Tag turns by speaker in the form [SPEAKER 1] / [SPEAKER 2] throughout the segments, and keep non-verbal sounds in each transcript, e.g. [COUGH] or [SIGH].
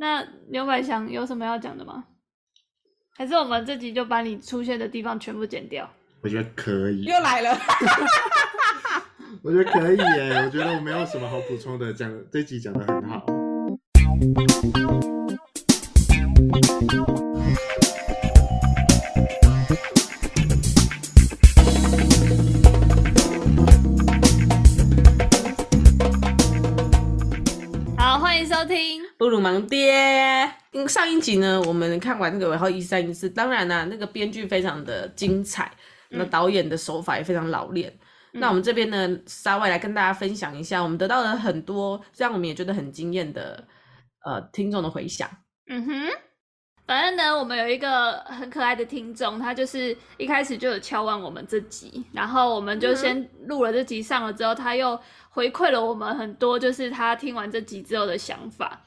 [SPEAKER 1] 那牛百祥有什么要讲的吗？还是我们这集就把你出现的地方全部剪掉？
[SPEAKER 2] 我觉得可以。
[SPEAKER 3] 又来了。[LAUGHS]
[SPEAKER 2] 我觉得可以耶，我觉得我没有什么好补充的，讲这集讲得很。好，
[SPEAKER 3] 布鲁芒爹。上一集呢，我们看完那个尾号一三一四，当然呢、啊，那个编剧非常的精彩，那导演的手法也非常老练。那我们这边呢，稍微来跟大家分享一下，我们得到了很多让我们也觉得很惊艳的呃听众的回响。
[SPEAKER 1] 嗯哼，反正呢，我们有一个很可爱的听众，他就是一开始就有敲完我们这集，然后我们就先录了这集上了之后，他又回馈了我们很多，就是他听完这集之后的想法。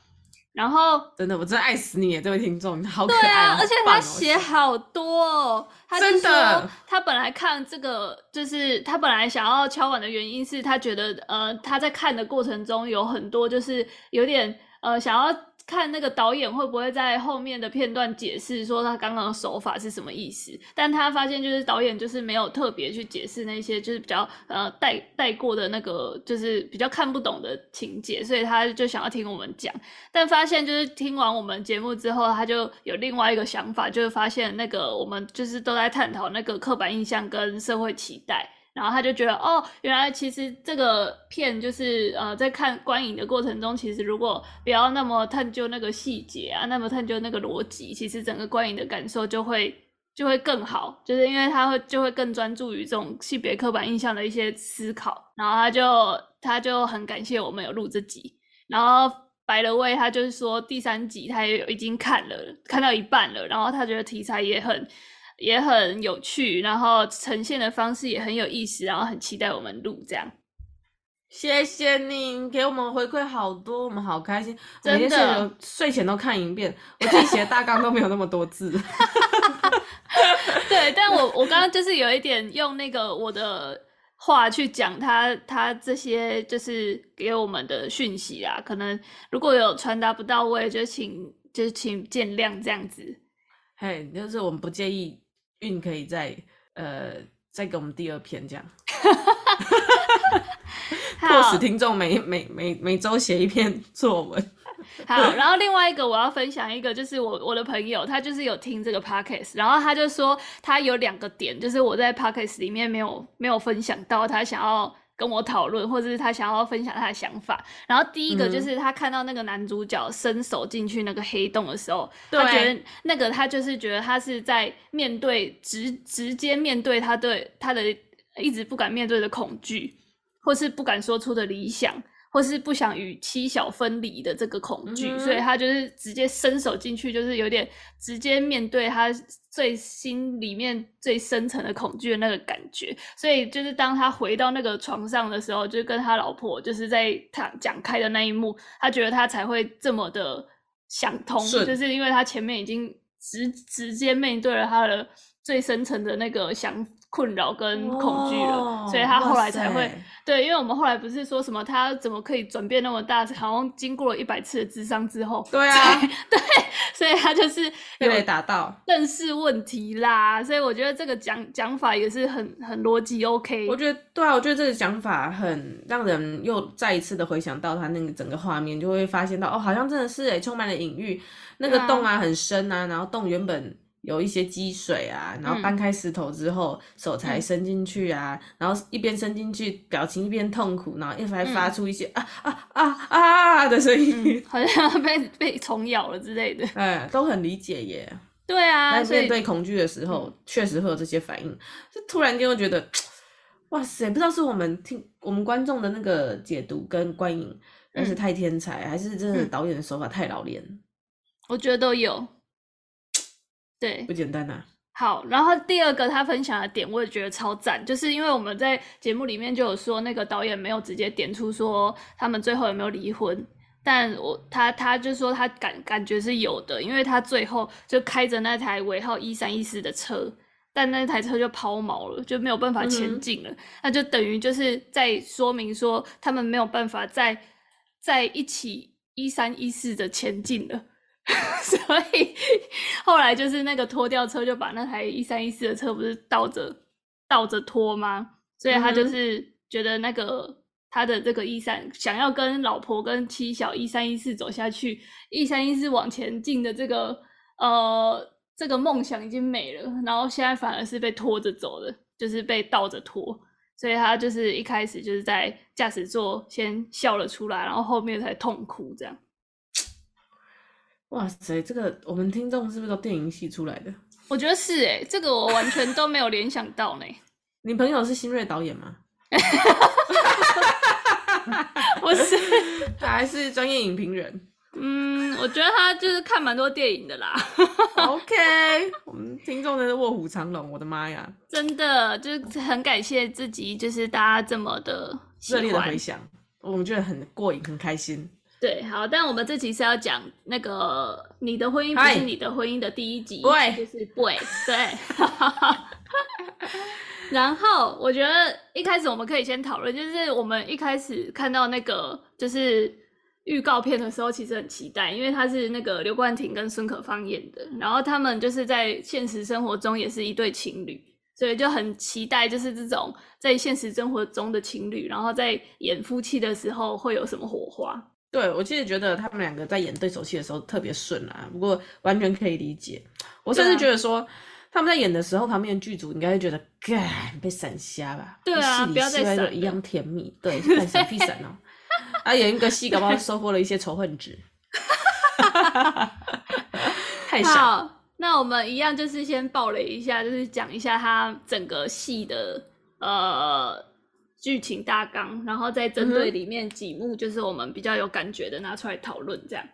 [SPEAKER 1] 然后
[SPEAKER 3] 真的，我真的爱死你耶，这位听众，好可爱，对啊，
[SPEAKER 1] 而且他写好多哦。他就说
[SPEAKER 3] 真的，
[SPEAKER 1] 他本来看这个，就是他本来想要敲碗的原因是他觉得，呃，他在看的过程中有很多就是有点呃想要。看那个导演会不会在后面的片段解释说他刚刚的手法是什么意思？但他发现就是导演就是没有特别去解释那些就是比较呃带带过的那个就是比较看不懂的情节，所以他就想要听我们讲。但发现就是听完我们节目之后，他就有另外一个想法，就是发现那个我们就是都在探讨那个刻板印象跟社会期待。然后他就觉得，哦，原来其实这个片就是，呃，在看观影的过程中，其实如果不要那么探究那个细节啊，那么探究那个逻辑，其实整个观影的感受就会就会更好，就是因为他会就会更专注于这种性别刻板印象的一些思考。然后他就他就很感谢我们有录这集。然后白了卫他就是说第三集他也有已经看了，看到一半了，然后他觉得题材也很。也很有趣，然后呈现的方式也很有意思，然后很期待我们录这样。
[SPEAKER 3] 谢谢你给我们回馈好多，我们好开心。真的，睡前都看一遍，我自己写的大纲都没有那么多字。[LAUGHS]
[SPEAKER 1] 对，但我我刚刚就是有一点用那个我的话去讲他他这些就是给我们的讯息啊，可能如果有传达不到位，就请就请见谅这样子。
[SPEAKER 3] 嘿，就是我们不介意。运可以再呃再给我们第二篇这样，迫使听众每每每每周写一篇作文。
[SPEAKER 1] 好，然后另外一个我要分享一个，就是我我的朋友他就是有听这个 podcast，然后他就说他有两个点，就是我在 podcast 里面没有没有分享到，他想要。跟我讨论，或者是他想要分享他的想法。然后第一个就是他看到那个男主角伸手进去那个黑洞的时候，嗯、他觉得那个他就是觉得他是在面对直直接面对他对他的一直不敢面对的恐惧，或是不敢说出的理想，或是不想与妻小分离的这个恐惧，嗯，所以他就是直接伸手进去，就是有点直接面对他。最心里面最深层的恐惧的那个感觉，所以就是当他回到那个床上的时候，就跟他老婆就是在他讲开的那一幕，他觉得他才会这么的想通，就是因为他前面已经直直接面对了他的最深层的那个想困扰跟恐惧了，所以他后来才会。对，因为我们后来不是说什么他怎么可以转变那么大，好像经过了一百次的智商之后，
[SPEAKER 3] 对啊，[LAUGHS]
[SPEAKER 1] 对，所以他就是
[SPEAKER 3] 被打到
[SPEAKER 1] 认识问题啦。所以我觉得这个讲讲法也是很很逻辑 OK。
[SPEAKER 3] 我觉得对啊，我觉得这个讲法很让人又再一次的回想到他那个整个画面，就会发现到哦，好像真的是诶充满了隐喻。那个洞啊很深啊，然后洞原本。有一些积水啊，然后搬开石头之后，嗯、手才伸进去啊，嗯、然后一边伸进去，表情一边痛苦，然后一边发出一些、嗯、啊啊啊啊的声音、嗯，好像被被虫咬了之类的。哎，都很理解耶。
[SPEAKER 1] 对啊，
[SPEAKER 3] 在面对恐惧的时候，确实会有这些反应。就突然间会觉得，哇塞，不知道是我们听我们观众的那个解读跟观影，但是太天才，还是真的导演的手法太老练、嗯。
[SPEAKER 1] 我觉得都有。对，
[SPEAKER 3] 不简单呐、啊。
[SPEAKER 1] 好，然后第二个他分享的点，我也觉得超赞，就是因为我们在节目里面就有说，那个导演没有直接点出说他们最后有没有离婚，但我他他就说他感感觉是有的，因为他最后就开着那台尾号一三一四的车，但那台车就抛锚了，就没有办法前进了、嗯，那就等于就是在说明说他们没有办法再在一起一三一四的前进了。[LAUGHS] 所以后来就是那个拖吊车就把那台一三一四的车不是倒着倒着拖吗？所以他就是觉得那个他的这个一三想要跟老婆跟妻小一三一四走下去，一三一四往前进的这个呃这个梦想已经没了，然后现在反而是被拖着走的，就是被倒着拖。所以他就是一开始就是在驾驶座先笑了出来，然后后面才痛哭这样。
[SPEAKER 3] 哇塞，这个我们听众是不是都电影系出来的？
[SPEAKER 1] 我觉得是诶、欸，这个我完全都没有联想到呢。[LAUGHS]
[SPEAKER 3] 你朋友是新锐导演吗？[LAUGHS]
[SPEAKER 1] 我是，[LAUGHS]
[SPEAKER 3] 他还是专业影评人。
[SPEAKER 1] 嗯，我觉得他就是看蛮多电影的啦。
[SPEAKER 3] OK，我们听众真是卧虎藏龙，我的妈呀！
[SPEAKER 1] 真的就是很感谢自己，就是大家这么的
[SPEAKER 3] 热烈的回响，我们觉得很过瘾，很开心。
[SPEAKER 1] 对，好，但我们这集是要讲那个你的婚姻不是你的婚姻的第一集，
[SPEAKER 3] 对，
[SPEAKER 1] 就是对，对。然后我觉得一开始我们可以先讨论，就是我们一开始看到那个就是。预告片的时候其实很期待，因为他是那个刘冠廷跟孙可芳演的，然后他们就是在现实生活中也是一对情侣，所以就很期待就是这种在现实生活中的情侣，然后在演夫妻的时候会有什么火花。
[SPEAKER 3] 对，我其实觉得他们两个在演对手戏的时候特别顺啊，不过完全可以理解。我甚至觉得说、啊、他们在演的时候，旁边的剧组应该会觉得，干被闪瞎吧？
[SPEAKER 1] 对啊，不要再闪了，
[SPEAKER 3] 一样甜蜜。对，闪闪屁闪哦。[LAUGHS] 他演一个戏，搞不好收获了一些仇恨值。[LAUGHS] 太少
[SPEAKER 1] 好，那我们一样就是先爆雷一下，就是讲一下他整个戏的呃剧情大纲，然后再针对里面几幕，就是我们比较有感觉的拿出来讨论。这样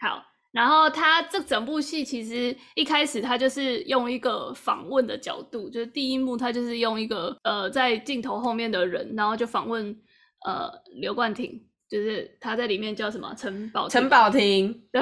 [SPEAKER 1] 好，然后他这整部戏其实一开始他就是用一个访问的角度，就是第一幕他就是用一个呃在镜头后面的人，然后就访问呃刘冠廷。就是他在里面叫什么陈宝
[SPEAKER 3] 陈宝廷，[LAUGHS]
[SPEAKER 1] 对，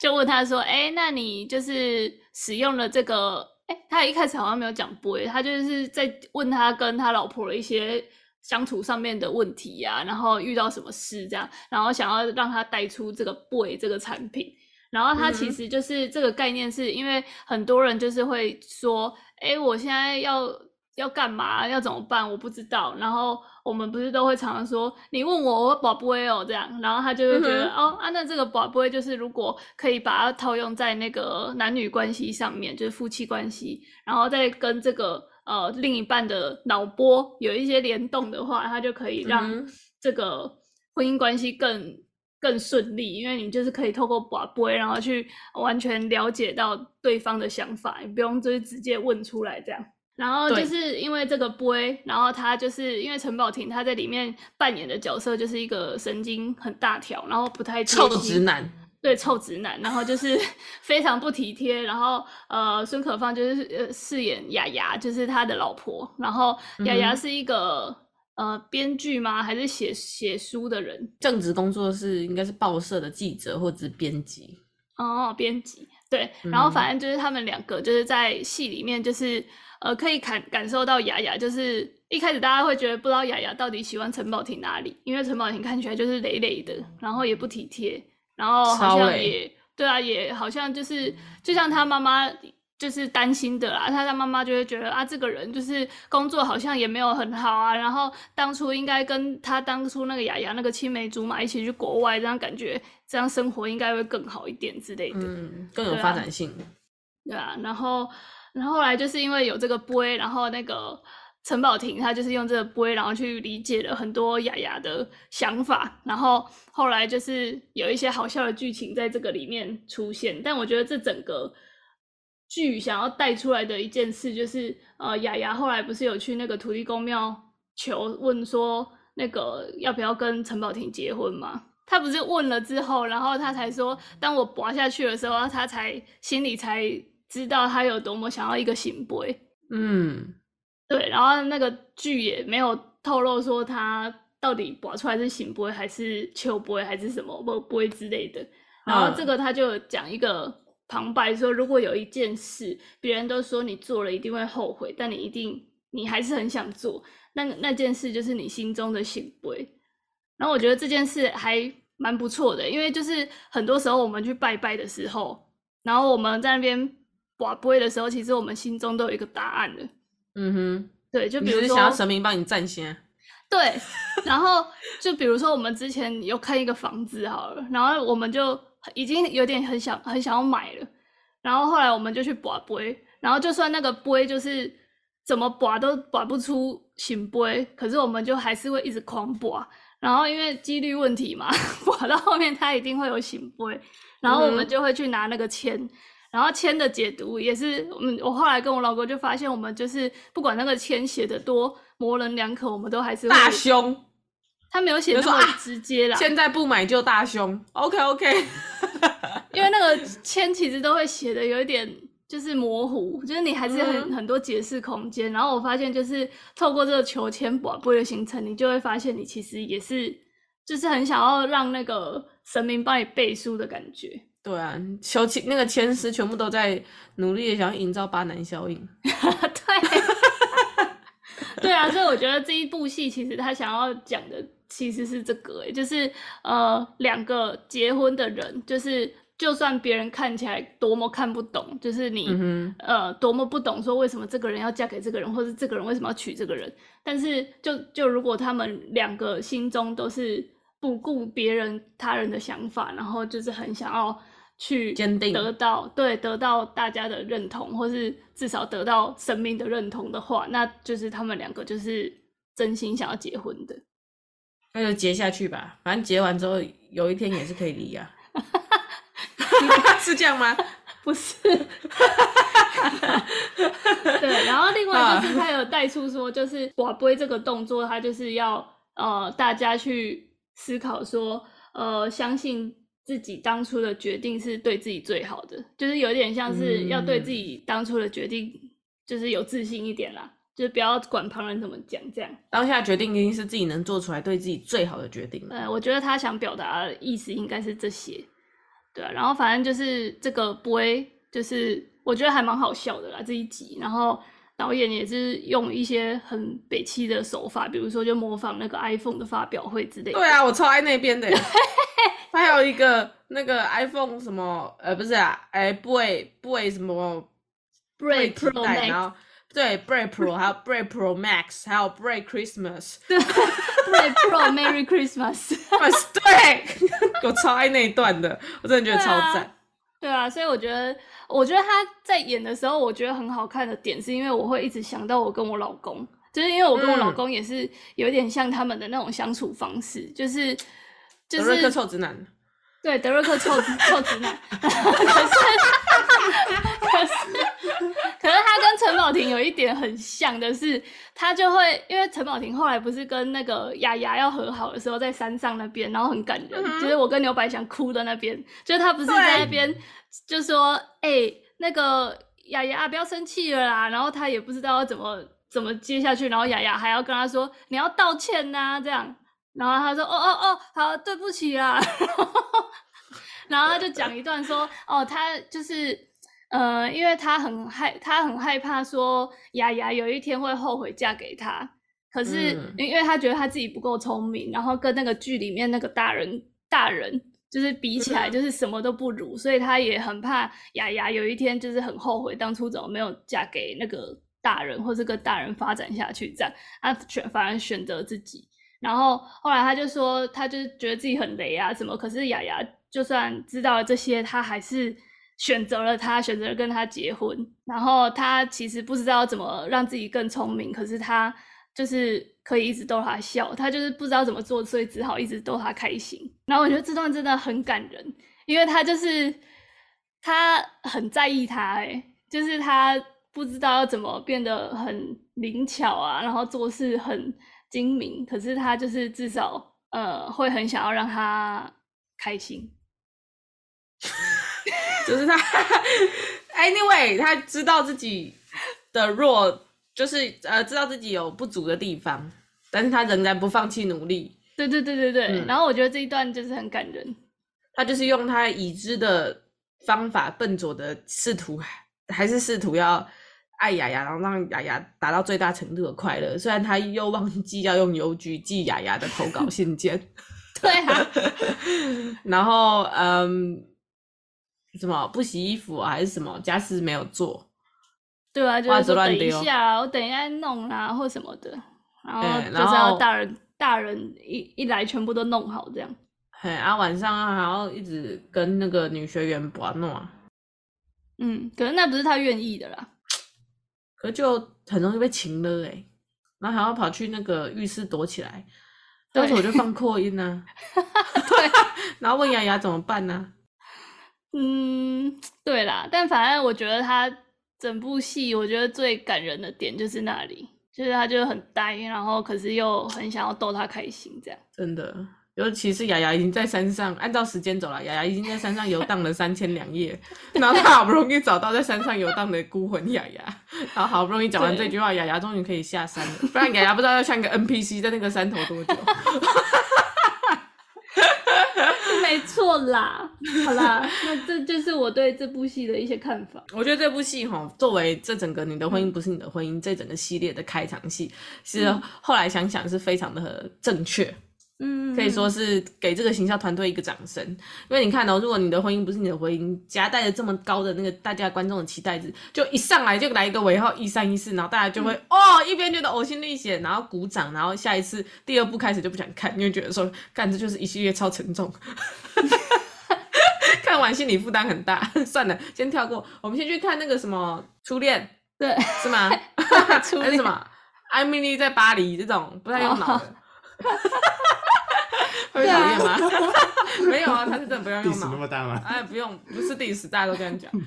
[SPEAKER 1] 就问他说，哎、欸，那你就是使用了这个，哎、欸，他一开始好像没有讲 boy，他就是在问他跟他老婆的一些相处上面的问题呀、啊，然后遇到什么事这样，然后想要让他带出这个 boy 这个产品，然后他其实就是这个概念，是因为很多人就是会说，哎、欸，我现在要。要干嘛？要怎么办？我不知道。然后我们不是都会常常说，你问我，我宝不会哦这样。然后他就会觉得，嗯、哦啊，那这个宝不会就是如果可以把它套用在那个男女关系上面，就是夫妻关系，然后再跟这个呃另一半的脑波有一些联动的话，它就可以让这个婚姻关系更更顺利。因为你就是可以透过把波，然后去完全了解到对方的想法，你不用就是直接问出来这样。然后就是因为这个 boy，然后他就是因为陈宝婷他在里面扮演的角色就是一个神经很大条，然后不太
[SPEAKER 3] 臭直男，
[SPEAKER 1] 对，臭直男，然后就是 [LAUGHS] 非常不体贴。然后呃，孙可芳就是呃饰演雅雅，就是他的老婆。然后雅雅是一个、嗯、呃编剧吗？还是写写书的人？
[SPEAKER 3] 正职工作是应该是报社的记者或者是编辑。
[SPEAKER 1] 哦，编辑对。然后反正就是他们两个就是在戏里面就是。呃，可以感感受到雅雅，就是一开始大家会觉得不知道雅雅到底喜欢陈宝婷哪里，因为陈宝婷看起来就是累累的，然后也不体贴，然后好像也对啊，也好像就是就像他妈妈就是担心的啦，他的妈妈就会觉得啊，这个人就是工作好像也没有很好啊，然后当初应该跟他当初那个雅雅那个青梅竹马一起去国外，这样感觉这样生活应该会更好一点之类的，
[SPEAKER 3] 嗯，更有发展性，
[SPEAKER 1] 对啊，对啊，然后。然后后来就是因为有这个 boy，然后那个陈宝廷他就是用这个碑然后去理解了很多雅雅的想法，然后后来就是有一些好笑的剧情在这个里面出现。但我觉得这整个剧想要带出来的一件事就是，呃，雅雅后来不是有去那个土地公庙求问说那个要不要跟陈宝廷结婚吗？他不是问了之后，然后他才说，当我拔下去的时候，他才心里才。知道他有多么想要一个圣杯，
[SPEAKER 3] 嗯，
[SPEAKER 1] 对，然后那个剧也没有透露说他到底拔出来是醒杯还是秋杯还是什么不杯之类的。然后这个他就讲一个旁白说，如果有一件事别人都说你做了一定会后悔，但你一定你还是很想做，那那件事就是你心中的醒杯。然后我觉得这件事还蛮不错的，因为就是很多时候我们去拜拜的时候。然后我们在那边跋杯的时候，其实我们心中都有一个答案的。
[SPEAKER 3] 嗯哼，
[SPEAKER 1] 对，就比如说
[SPEAKER 3] 想要神明帮你占先。
[SPEAKER 1] 对，然后就比如说我们之前有看一个房子好了，然后我们就已经有点很想很想要买了，然后后来我们就去跋杯，然后就算那个杯就是怎么跋都跋不出醒杯，可是我们就还是会一直狂跋，然后因为几率问题嘛，[LAUGHS] 跋到后面它一定会有醒杯，然后我们就会去拿那个签，然后签的解读也是，嗯，我后来跟我老公就发现，我们就是不管那个签写的多。模棱两可，我们都还是会
[SPEAKER 3] 大凶。
[SPEAKER 1] 他没有写那么直接啦。
[SPEAKER 3] 现在不买就大凶。OK OK。
[SPEAKER 1] 因为那个签其实都会写的有一点就是模糊，就是你还是很、嗯、很多解释空间。然后我发现就是透过这个求签宝贝的行程，你就会发现你其实也是就是很想要让那个神明帮你背书的感觉。
[SPEAKER 3] 对啊，求签那个签诗全部都在努力的想要营造巴南效应。[LAUGHS]
[SPEAKER 1] 对。[LAUGHS] 对啊，所以我觉得这一部戏其实他想要讲的其实是这个，就是呃两个结婚的人，就是就算别人看起来多么看不懂，就是你、嗯、呃多么不懂说为什么这个人要嫁给这个人，或是这个人为什么要娶这个人，但是就就如果他们两个心中都是不顾别人他人的想法，然后就是很想要。去坚定得到对，得到大家的认同，或是至少得到生命的认同的话，那就是他们两个就是真心想要结婚的。
[SPEAKER 3] 那就结下去吧，反正结完之后有一天也是可以离啊。[LAUGHS] 是这样吗？[LAUGHS]
[SPEAKER 1] 不是。对，然后另外就是他有带出说，就是寡杯这个动作，他就是要呃大家去思考说，呃相信。自己当初的决定是对自己最好的，就是有点像是要对自己当初的决定，就是有自信一点啦，嗯、就是不要管旁人怎么讲，这样
[SPEAKER 3] 当下决定一定是自己能做出来对自己最好的决定。
[SPEAKER 1] 呃，我觉得他想表达的意思应该是这些，对啊，然后反正就是这个杯，就是我觉得还蛮好笑的啦这一集，然后导演也是用一些很北七的手法，比如说就模仿那个 iPhone 的发表会之类的。
[SPEAKER 3] 对啊，我超爱那边的。还有一个那个 iPhone 什么呃不是啊，哎 Boy Boy 什么
[SPEAKER 1] Break Pro
[SPEAKER 3] 然后对 Break Pro 还有 Break Pro Max，还有 Break Christmas，
[SPEAKER 1] 对 Break Pro Merry Christmas，
[SPEAKER 3] 对，我超爱那一段的，我真的觉得超赞。对啊，
[SPEAKER 1] 所以我觉得我觉得他在演的时候，我觉得很好看的点是因为我会一直想到我跟我老公，就是因为我跟我老公也是有点像他们的那种相处方式，嗯、就是。就是、德瑞克
[SPEAKER 3] 臭直男，
[SPEAKER 1] 对，德瑞克臭臭直男。[LAUGHS] 可是，[LAUGHS] 跟陈宝婷有一点很像的是，他就会因为陈宝婷后来不是跟那个雅雅要和好的时候，在山上那边，然后很感人，嗯、就是我跟牛百祥哭的那边，就是他不是在那边就说，哎、欸，那个雅雅不要生气了啦，然后他也不知道要怎么怎么接下去，然后雅雅还要跟他说你要道歉呐、啊，这样。然后他说：“哦哦哦，好，对不起啦。”然后他就讲一段说：“哦，他就是，呃，因为他很害，他很害怕说雅雅有一天会后悔嫁给他。可是，因为他觉得他自己不够聪明，然后跟那个剧里面那个大人大人就是比起来，就是什么都不如，所以他也很怕雅雅有一天就是很后悔当初怎么没有嫁给那个大人，或是跟大人发展下去这样，他选反而选择自己。”然后后来他就说，他就是觉得自己很雷啊什么。可是雅雅就算知道了这些，他还是选择了他，选择了跟他结婚。然后他其实不知道怎么让自己更聪明，可是他就是可以一直逗他笑。他就是不知道怎么做，所以只好一直逗他开心。然后我觉得这段真的很感人，因为他就是他很在意他，诶，就是他不知道要怎么变得很灵巧啊，然后做事很。精明，可是他就是至少呃会很想要让他开心，[LAUGHS]
[SPEAKER 3] 就是他，anyway，他知道自己的弱，就是呃知道自己有不足的地方，但是他仍然不放弃努力。
[SPEAKER 1] 对对对对对，嗯、然后我觉得这一段就是很感人，
[SPEAKER 3] 他就是用他已知的方法，笨拙的试图，还是试图要。爱雅雅，然后让雅雅达到最大程度的快乐。虽然他又忘记要用邮局寄雅雅的投稿信件，[LAUGHS]
[SPEAKER 1] 对啊。[LAUGHS]
[SPEAKER 3] 然后，嗯，什么不洗衣服啊，还是什么家事没有做？
[SPEAKER 1] 对啊，就是说等一下，我等一下弄啊，或什么的，然后就是要大人大人一一来全部都弄好这样。
[SPEAKER 3] 嘿，啊，晚上还要一直跟那个女学员玩弄啊。
[SPEAKER 1] 嗯，可是那不是他愿意的啦，
[SPEAKER 3] 可就很容易被擒了哎，然后还要跑去那个浴室躲起来，到时候我就放扩音呢、[LAUGHS] 啊，对，[LAUGHS] 然后问雅雅怎么办呢、啊？
[SPEAKER 1] 嗯，对啦，但反正我觉得他整部戏，我觉得最感人的点就是那里，就是他就很呆，然后可是又很想要逗他开心，这样
[SPEAKER 3] 真的。尤其是雅雅已经在山上，按照时间走了，雅雅已经在山上游荡了三天两夜，[LAUGHS] 然后他好不容易找到在山上游荡的孤魂雅雅，然后好不容易讲完这句话，雅雅终于可以下山了，不然雅雅不知道要像个 NPC 在那个山头多久。[LAUGHS] [LAUGHS]
[SPEAKER 1] 没错啦，好啦，那这就是我对这部戏的一些看法。
[SPEAKER 3] 我觉得这部戏哈，作为这整个你的婚姻不是你的婚姻、嗯、这整个系列的开场戏，其实后来想想是非常的正确。嗯，可以说是给这个行销团队一个掌声，因为你看哦，如果你的婚姻不是你的婚姻，夹带着这么高的那个大家观众的期待值，就一上来就来一个尾号一三一四，然后大家就会、嗯、哦一边觉得呕心沥血，然后鼓掌，然后下一次第二部开始就不想看，因为觉得说干这就是一系列超沉重，[LAUGHS] 看完心理负担很大，[LAUGHS] 算了，先跳过，我们先去看那个什么初恋，
[SPEAKER 1] 对，
[SPEAKER 3] 是吗？[LAUGHS] 初恋。还是什么？艾米丽在巴黎这种不太用脑的。哦 [LAUGHS] 会讨厌吗？[LAUGHS] 没有啊，他是真的不要用脑。
[SPEAKER 2] 那么大吗？
[SPEAKER 3] 哎，不用，不是第十，大家都这样讲。[LAUGHS]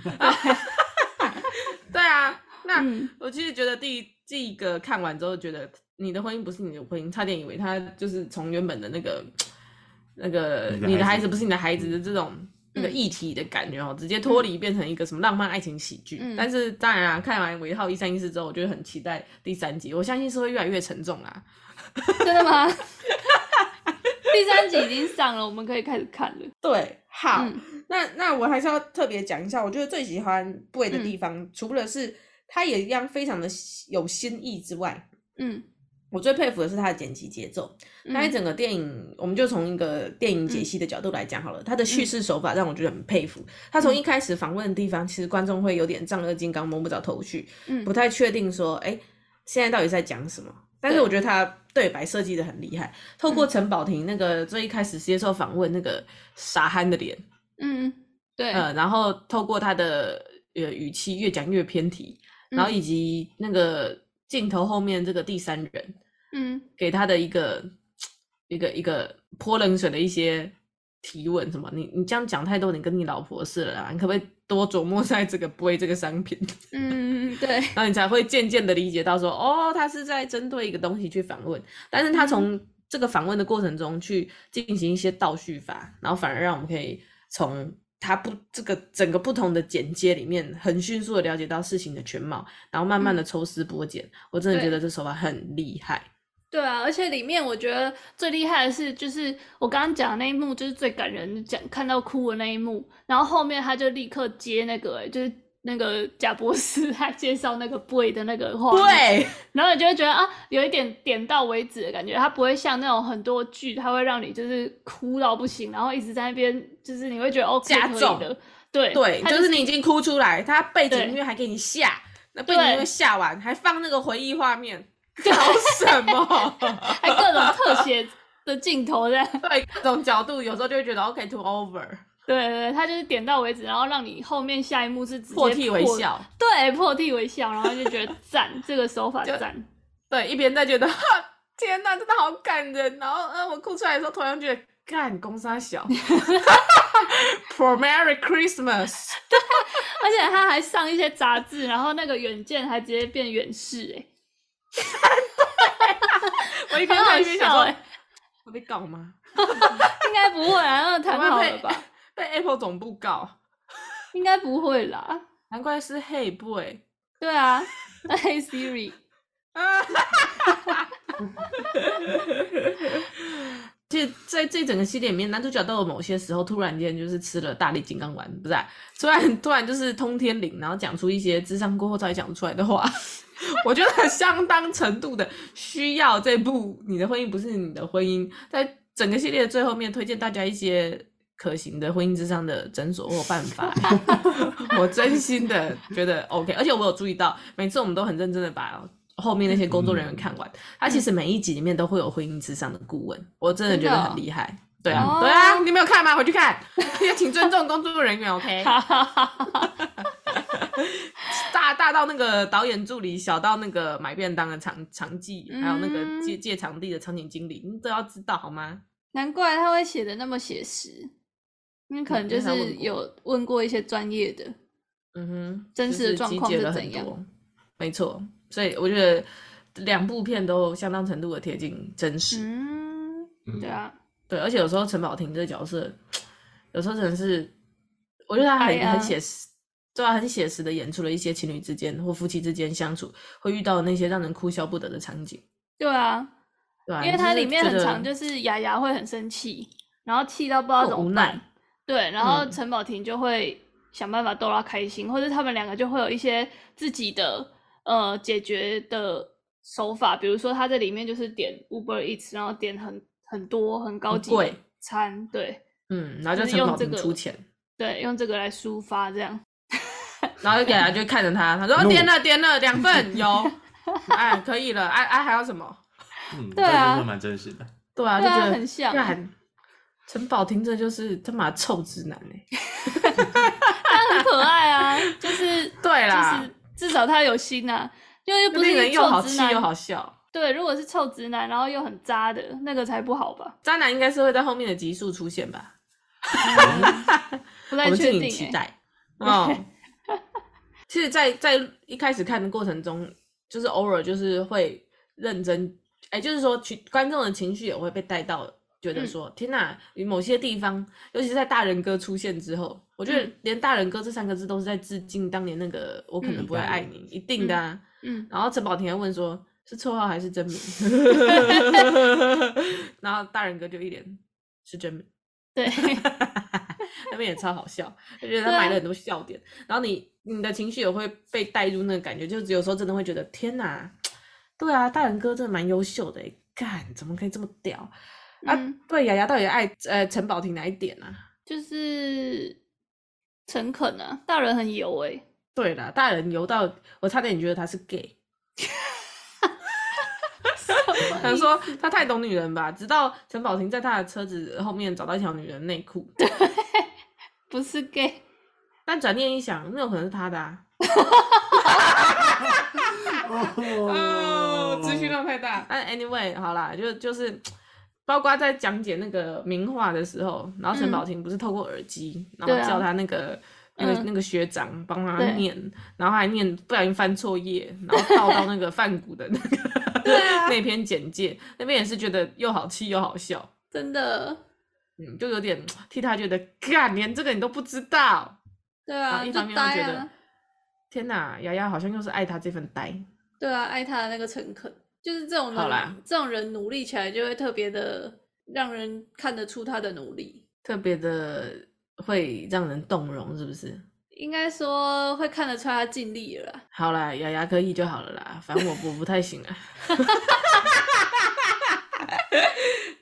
[SPEAKER 3] 对啊，那、嗯、我其实觉得第一这一个看完之后，觉得你的婚姻不是你的婚姻，差点以为他就是从原本的那个那个你的孩子不是你的孩子的这种那个议题的感觉哦，直接脱离变成一个什么浪漫爱情喜剧。嗯、但是当然啊，看完尾号一三一四之后，我觉得很期待第三集，我相信是会越来越沉重啦。[LAUGHS]
[SPEAKER 1] 真的吗？[LAUGHS] 第三集已经上了，我们可以开始看了。
[SPEAKER 3] 对，好，嗯、那那我还是要特别讲一下，我觉得最喜欢 Boy 的地方，嗯、除了是它也一样非常的有新意之外，嗯，我最佩服的是他的剪辑节奏。那、嗯、一整个电影，我们就从一个电影解析的角度来讲好了，他、嗯、的叙事手法让我觉得很佩服。他从一开始访问的地方，其实观众会有点丈二金刚摸不着头绪，嗯，不太确定说，哎、欸，现在到底在讲什么？但是我觉得他对白设计的很厉害，透过陈宝婷那个最一开始接受访问那个傻憨的脸，
[SPEAKER 1] 嗯，对，
[SPEAKER 3] 呃，然后透过他的呃语气越讲越偏题，然后以及那个镜头后面这个第三人，嗯，给他的一个一个一个泼冷水的一些提问，什么你你这样讲太多，你跟你老婆似的啦，你可不可以多琢磨在这个 boy 这个商品？[LAUGHS]
[SPEAKER 1] 嗯。对，然
[SPEAKER 3] 后你才会渐渐的理解到说，哦，他是在针对一个东西去访问，但是他从这个访问的过程中去进行一些倒叙法，然后反而让我们可以从他不这个整个不同的剪接里面，很迅速的了解到事情的全貌，然后慢慢的抽丝剥茧，嗯、我真的觉得这手法很厉害。
[SPEAKER 1] 对啊，而且里面我觉得最厉害的是，就是我刚刚讲的那一幕，就是最感人，讲看到哭的那一幕，然后后面他就立刻接那个，就是。那个贾博士他介绍那个 boy 的那个话，
[SPEAKER 3] 对，
[SPEAKER 1] 然后你就会觉得啊，有一点点到为止的感觉，他不会像那种很多剧，他会让你就是哭到不行，然后一直在那边，就是你会觉得哦，
[SPEAKER 3] 加重
[SPEAKER 1] 的，对
[SPEAKER 3] 对，就是你已经哭出来，他背景音乐还给你下，那背景音乐下完还放那个回忆画面，搞什么？
[SPEAKER 1] 还各种特写的镜头在，[LAUGHS]
[SPEAKER 3] 对，各种角度，有时候就会觉得 OK to over。
[SPEAKER 1] 对对对，他就是点到为止，然后让你后面下一幕是直接破，
[SPEAKER 3] 破涕为笑，
[SPEAKER 1] 对，破涕为笑，然后就觉得 [LAUGHS] 赞，这个手法赞。
[SPEAKER 3] 对，一边在觉得 [LAUGHS] 天哪，真的好感人，然后嗯，我哭出来的时候，同样觉得干公沙小，[LAUGHS] For Merry Christmas。
[SPEAKER 1] 对，而且他还上一些杂志，然后那个远见还直接变远视，哎，
[SPEAKER 3] 我一边看一边想说，会被搞吗？
[SPEAKER 1] 应该不会啊，那谈好了吧。
[SPEAKER 3] 被 Apple 总部告，[LAUGHS]
[SPEAKER 1] 应该不会啦。
[SPEAKER 3] 难怪是 Hey Boy。
[SPEAKER 1] 对啊，那 [LAUGHS] Hey Siri。[LAUGHS]
[SPEAKER 3] 其实在这整个系列里面，男主角都有某些时候突然间就是吃了大力金刚丸，不是、啊？突然突然就是通天灵，然后讲出一些智商过后才讲出来的话。我觉得相当程度的需要这部《你的婚姻不是你的婚姻》，在整个系列的最后面推荐大家一些。可行的婚姻之上的诊所或办法，[LAUGHS] 我真心的觉得 OK，而且我有注意到，每次我们都很认真的把后面那些工作人员看完，嗯、他其实每一集里面都会有婚姻之上的顾问，我真的觉得很厉害。对啊，哦、对啊，你没有看吗？回去看，要请尊重工作人员，OK。[LAUGHS] 大大到那个导演助理，小到那个买便当的场场记，还有那个借借场地的场景经理，你都要知道好吗？
[SPEAKER 1] 难怪他会写的那么写实，因为可能就是有问过一些专业的，嗯哼，真实的状况是怎样？
[SPEAKER 3] 没错，所以我觉得两部片都相当程度的贴近真实。
[SPEAKER 1] 嗯，对啊，
[SPEAKER 3] 对，而且有时候陈宝婷这个角色，有时候真的是，我觉得他很很写实。对啊，很写实的演出了一些情侣之间或夫妻之间相处会遇到的那些让人哭笑不得的场景。
[SPEAKER 1] 对啊，对啊，因为它里面很长，就是雅雅会很生气，然后气到不知道怎么办。对，然后陈宝婷就会想办法逗她开心，嗯、或者他们两个就会有一些自己的呃解决的手法，比如说他在里面就是点 Uber Eats，然后点很很多很高级的餐，对，
[SPEAKER 3] 嗯，然后就陈宝婷出钱，
[SPEAKER 1] 对，用这个来抒发这样。
[SPEAKER 3] 然后雅雅就看着他，他说：“点了，点了两份，有，[LAUGHS] 哎，可以了，哎哎，还要什么？
[SPEAKER 2] 嗯，对啊，蛮真实的，
[SPEAKER 3] 对啊，就觉得
[SPEAKER 1] 很像。
[SPEAKER 3] 陈宝听着就是他妈臭直男哎，[LAUGHS]
[SPEAKER 1] 他很可爱啊，就是 [LAUGHS]
[SPEAKER 3] 对啦，
[SPEAKER 1] 至少他有心呐，因为又不是
[SPEAKER 3] 人又好气又好笑。
[SPEAKER 1] 对，如果是臭直男，然后又很渣的那个才不好吧？
[SPEAKER 3] 渣男应该是会在后面的集数出现吧？
[SPEAKER 1] 不太 [LAUGHS] 确定，
[SPEAKER 3] 期待哦。”其实在，在在一开始看的过程中，就是偶尔就是会认真，哎，就是说，群观众的情绪也会被带到，觉得说，嗯、天哪，某些地方，尤其是在大人哥出现之后，我觉得连大人哥这三个字都是在致敬当年那个“我可能不会爱你”，嗯、一定的啊。嗯。然后陈宝婷还问说：“是绰号还是真名？” [LAUGHS] 然后大人哥就一脸是真名。
[SPEAKER 1] 对。[LAUGHS]
[SPEAKER 3] 那边也超好笑，就觉得他埋了很多笑点，啊、然后你你的情绪也会被带入那个感觉，就有时候真的会觉得天哪，[TSK] 对啊，大人哥真的蛮优秀的，干怎么可以这么屌、嗯、啊？对，雅雅到底爱呃陈宝婷哪一点呢、啊？
[SPEAKER 1] 就是诚恳啊，大人很油哎。
[SPEAKER 3] 对啦，大人油到我差点觉得他是 gay。[LAUGHS] 可能说他太懂女人吧，直到陈宝婷在他的车子后面找到一条女人内裤，
[SPEAKER 1] 对，[LAUGHS] 不是 gay，[LAUGHS]
[SPEAKER 3] 但转念一想，那有可能是他的啊。哦，资讯量太大。但 anyway，好啦，就就是，包括在讲解那个名画的时候，然后陈宝婷不是透过耳机，嗯、然后叫他那个。那个那个学长帮他念，嗯、然后还念不小心翻错页，然后倒到那个范谷的那个、[LAUGHS] 啊、那篇简介，那边也是觉得又好气又好笑，
[SPEAKER 1] 真的，
[SPEAKER 3] 嗯，就有点替他觉得，干，连这个你都不知道，
[SPEAKER 1] 对啊，
[SPEAKER 3] 一方面又觉得，啊、天哪，丫丫好像又是爱他这份呆，
[SPEAKER 1] 对啊，爱他的那个诚恳，就是这种人，啦这种人努力起来就会特别的让人看得出他的努力，
[SPEAKER 3] 特别的。会让人动容，是不是？
[SPEAKER 1] 应该说会看得出他尽力了啦。
[SPEAKER 3] 好啦，雅雅可以就好了啦，反正我我不太行啊。[LAUGHS]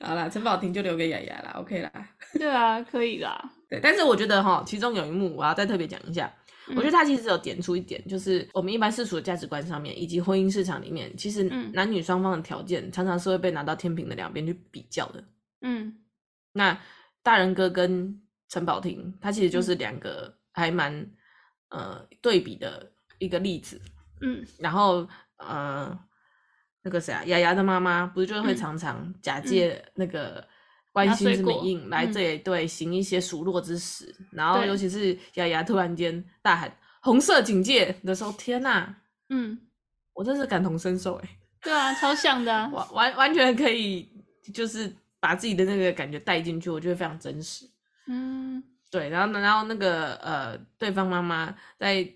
[SPEAKER 3] [LAUGHS] 好啦，陈宝婷就留给雅雅啦，OK 啦。
[SPEAKER 1] 对啊，可以啦。
[SPEAKER 3] 对，但是我觉得哈，其中有一幕我要再特别讲一下。嗯、我觉得他其实有点出一点，就是我们一般世俗的价值观上面，以及婚姻市场里面，其实男女双方的条件常常是会被拿到天平的两边去比较的。嗯，那大人哥跟陈宝婷，他其实就是两个还蛮、嗯、呃对比的一个例子，嗯，然后呃那个谁啊，雅雅的妈妈不是就会常常假借那个关心之名来这里对行一些数落之实，嗯、然后尤其是雅雅突然间大喊红色警戒的时候，天呐，嗯，我真是感同身受哎，[LAUGHS]
[SPEAKER 1] 对啊，超像的、啊，
[SPEAKER 3] 完完完全可以就是把自己的那个感觉带进去，我觉得非常真实。嗯，对，然后然后那个呃，对方妈妈在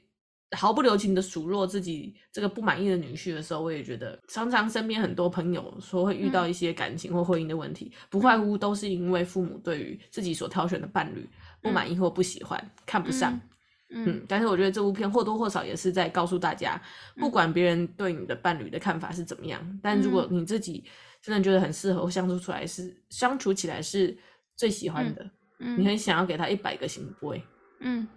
[SPEAKER 3] 毫不留情的数落自己这个不满意的女婿的时候，我也觉得常常身边很多朋友说会遇到一些感情或婚姻的问题，嗯、不外乎都是因为父母对于自己所挑选的伴侣不满意或不喜欢，嗯、看不上。嗯，嗯，但是我觉得这部片或多或少也是在告诉大家，不管别人对你的伴侣的看法是怎么样，但如果你自己真的觉得很适合，相处出来是相处起来是最喜欢的。你很想要给他一百个行不会，
[SPEAKER 1] 嗯，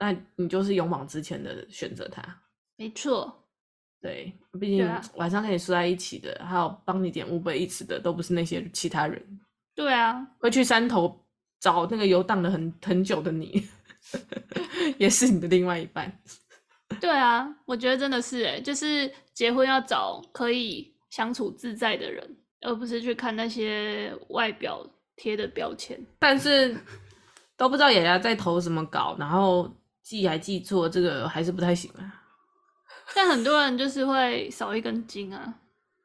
[SPEAKER 3] 那你就是勇往直前的选择他。
[SPEAKER 1] 没错，
[SPEAKER 3] 对，毕竟
[SPEAKER 1] 啊
[SPEAKER 3] 晚上跟你睡在一起的，还有帮你点 Uber Eats 的，都不是那些其他人。
[SPEAKER 1] 对啊，
[SPEAKER 3] 会去山头找那个游荡了很很久的你，[LAUGHS] 也是你的另外一半。[LAUGHS]
[SPEAKER 1] 对啊，我觉得真的是哎，就是结婚要找可以相处自在的人，而不是去看那些外表贴的标签。
[SPEAKER 3] 但是都不知道雅雅在投什么稿，然后记还记错，这个还是不太行啊。
[SPEAKER 1] 但很多人就是会少一根筋啊，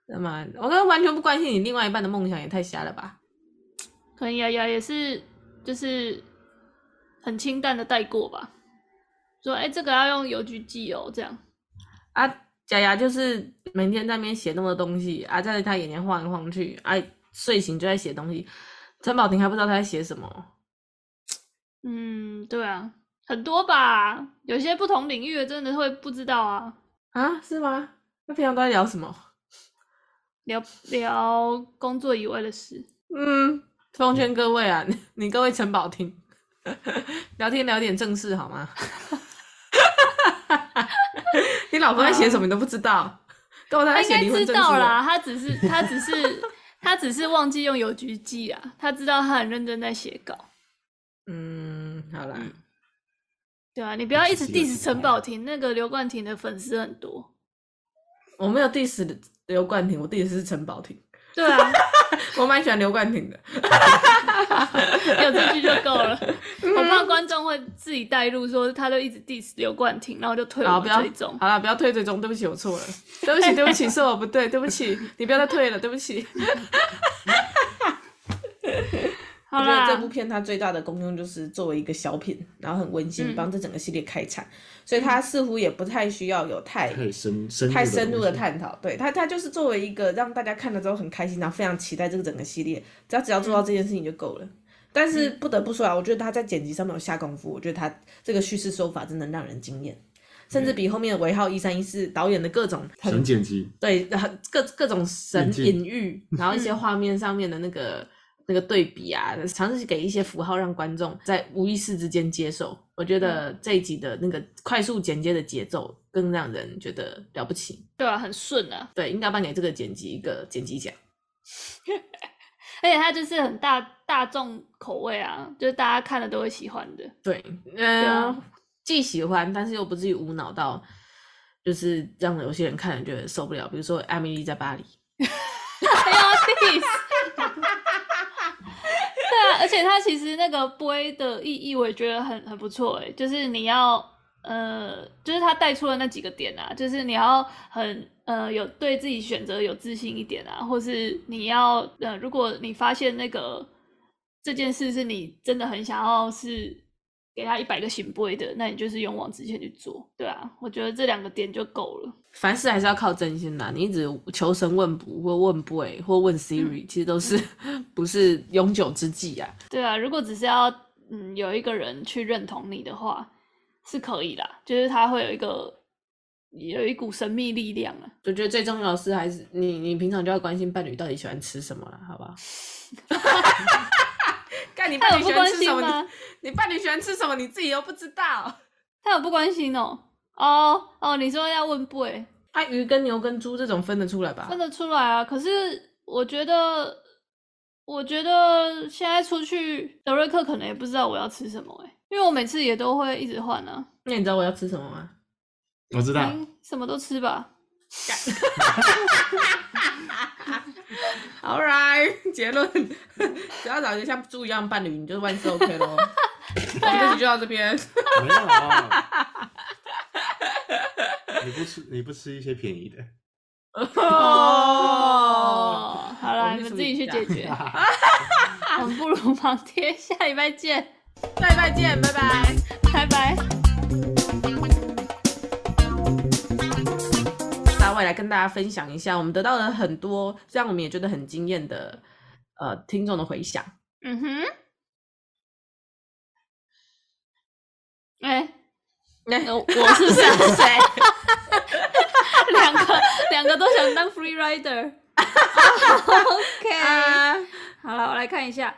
[SPEAKER 3] 那么我刚刚完全不关心你另外一半的梦想，也太瞎了吧？
[SPEAKER 1] 可能雅雅也是就是很清淡的带过吧，说哎、欸、这个要用邮局寄哦，这样
[SPEAKER 3] 啊，雅雅就是每天在那边写那么多东西啊，在他眼前晃来晃去，啊，睡醒就在写东西。陈宝婷还不知道他在写什么。
[SPEAKER 1] 嗯，对啊，很多吧，有些不同领域的真的会不知道啊。
[SPEAKER 3] 啊，是吗？那平常都在聊什么？
[SPEAKER 1] 聊聊工作以外的事。
[SPEAKER 3] 嗯，奉劝各位啊，[LAUGHS] 你各位城堡听，聊天聊点正事好吗？[LAUGHS] 你老婆在写什么你都不知道，跟我他在写离婚证
[SPEAKER 1] 知道啦，他只是他只是他只是忘记用邮局寄啊，他知道他很认真在写稿。
[SPEAKER 3] 嗯，好啦。
[SPEAKER 1] 对啊，你不要一直 diss 陈宝婷，那个刘冠廷的粉丝很多。
[SPEAKER 3] 我没有 diss 刘冠廷，我 diss 是陈宝婷。
[SPEAKER 1] 对啊，[LAUGHS]
[SPEAKER 3] 我蛮喜欢刘冠廷的，
[SPEAKER 1] 有这句就够了。[LAUGHS] 我怕观众会自己带入，说他都一直 diss 刘冠廷，然后就退我追踪。
[SPEAKER 3] 好了，不要退追踪，对不起，我错了，对不起，对不起，是我不对，对不起，你不要再退了，对不起。[LAUGHS] 我觉得这部片它最大的功用就是作为一个小品，然后很温馨，帮这整个系列开场，嗯、所以它似乎也不太需要有太
[SPEAKER 2] 太深深
[SPEAKER 3] 太深入的探讨。对它，它就是作为一个让大家看了之后很开心，然后非常期待这个整个系列，只要只要做到这件事情就够了。嗯、但是不得不说啊，我觉得他在剪辑上面有下功夫，我觉得他这个叙事手法真的让人惊艳，甚至比后面的尾号一三一四导演的各种
[SPEAKER 2] 神剪辑，
[SPEAKER 3] 对，各各种神隐喻，然后一些画面上面的那个。那个对比啊，尝试给一些符号，让观众在无意识之间接受。我觉得这一集的那个快速剪接的节奏更让人觉得了不起。
[SPEAKER 1] 对啊，很顺啊。
[SPEAKER 3] 对，应该颁给这个剪辑一个剪辑奖。[LAUGHS]
[SPEAKER 1] 而且它就是很大大众口味啊，就是大家看了都会喜欢的。
[SPEAKER 3] 对，嗯、既喜欢，但是又不至于无脑到，就是让有些人看了觉得受不了。比如说《艾米丽在巴黎》。[LAUGHS]
[SPEAKER 1] 对啊，而而且它其实那个杯的意义，我也觉得很很不错诶，就是你要呃，就是他带出了那几个点啊，就是你要很呃有对自己选择有自信一点啊，或是你要呃，如果你发现那个这件事是你真的很想要是。给他一百个圣杯的，那你就是勇往直前去做，对啊，我觉得这两个点就够了。
[SPEAKER 3] 凡事还是要靠真心呐，你一直求神问卜或问杯或问 Siri，、嗯、其实都是 [LAUGHS] 不是永久之计啊。
[SPEAKER 1] 对啊，如果只是要嗯有一个人去认同你的话，是可以啦，就是他会有一个有一股神秘力量啊。
[SPEAKER 3] 我觉得最重要的是还是你你平常就要关心伴侣到底喜欢吃什么了，好不好？[LAUGHS] 干你伴侣喜欢吃什么？你，你伴侣喜欢吃什么？你自己又不知道。
[SPEAKER 1] 他有不关心哦。哦哦，你说要问不？
[SPEAKER 3] 他鱼跟牛跟猪这种分得出来吧？
[SPEAKER 1] 分得出来啊。可是我觉得，我觉得现在出去，德瑞克可能也不知道我要吃什么哎，因为我每次也都会一直换啊。
[SPEAKER 3] 那你知道我要吃什么吗？
[SPEAKER 2] 我知道，
[SPEAKER 1] 嗯、什么都吃吧。[LAUGHS]
[SPEAKER 3] All right，结论，只要找一个像猪一样的伴侣，你就万事 OK 咯。我们这集就到这边。
[SPEAKER 2] 没有啊。你不吃，你不吃一些便宜的。
[SPEAKER 1] 哦，好了，你们自己去解决。[LAUGHS] 我们不如忙贴，[LAUGHS] 下礼拜见。
[SPEAKER 3] 下礼拜见，拜拜，
[SPEAKER 1] 拜拜。
[SPEAKER 3] 我也来跟大家分享一下，我们得到了很多让我们也觉得很惊艳的呃听众的回响。
[SPEAKER 1] 嗯哼，哎、[LAUGHS] 欸，那、欸、我是谁？[LAUGHS] [LAUGHS] 两个两个都想当 free rider。OK，、uh, 好了，我来看一下。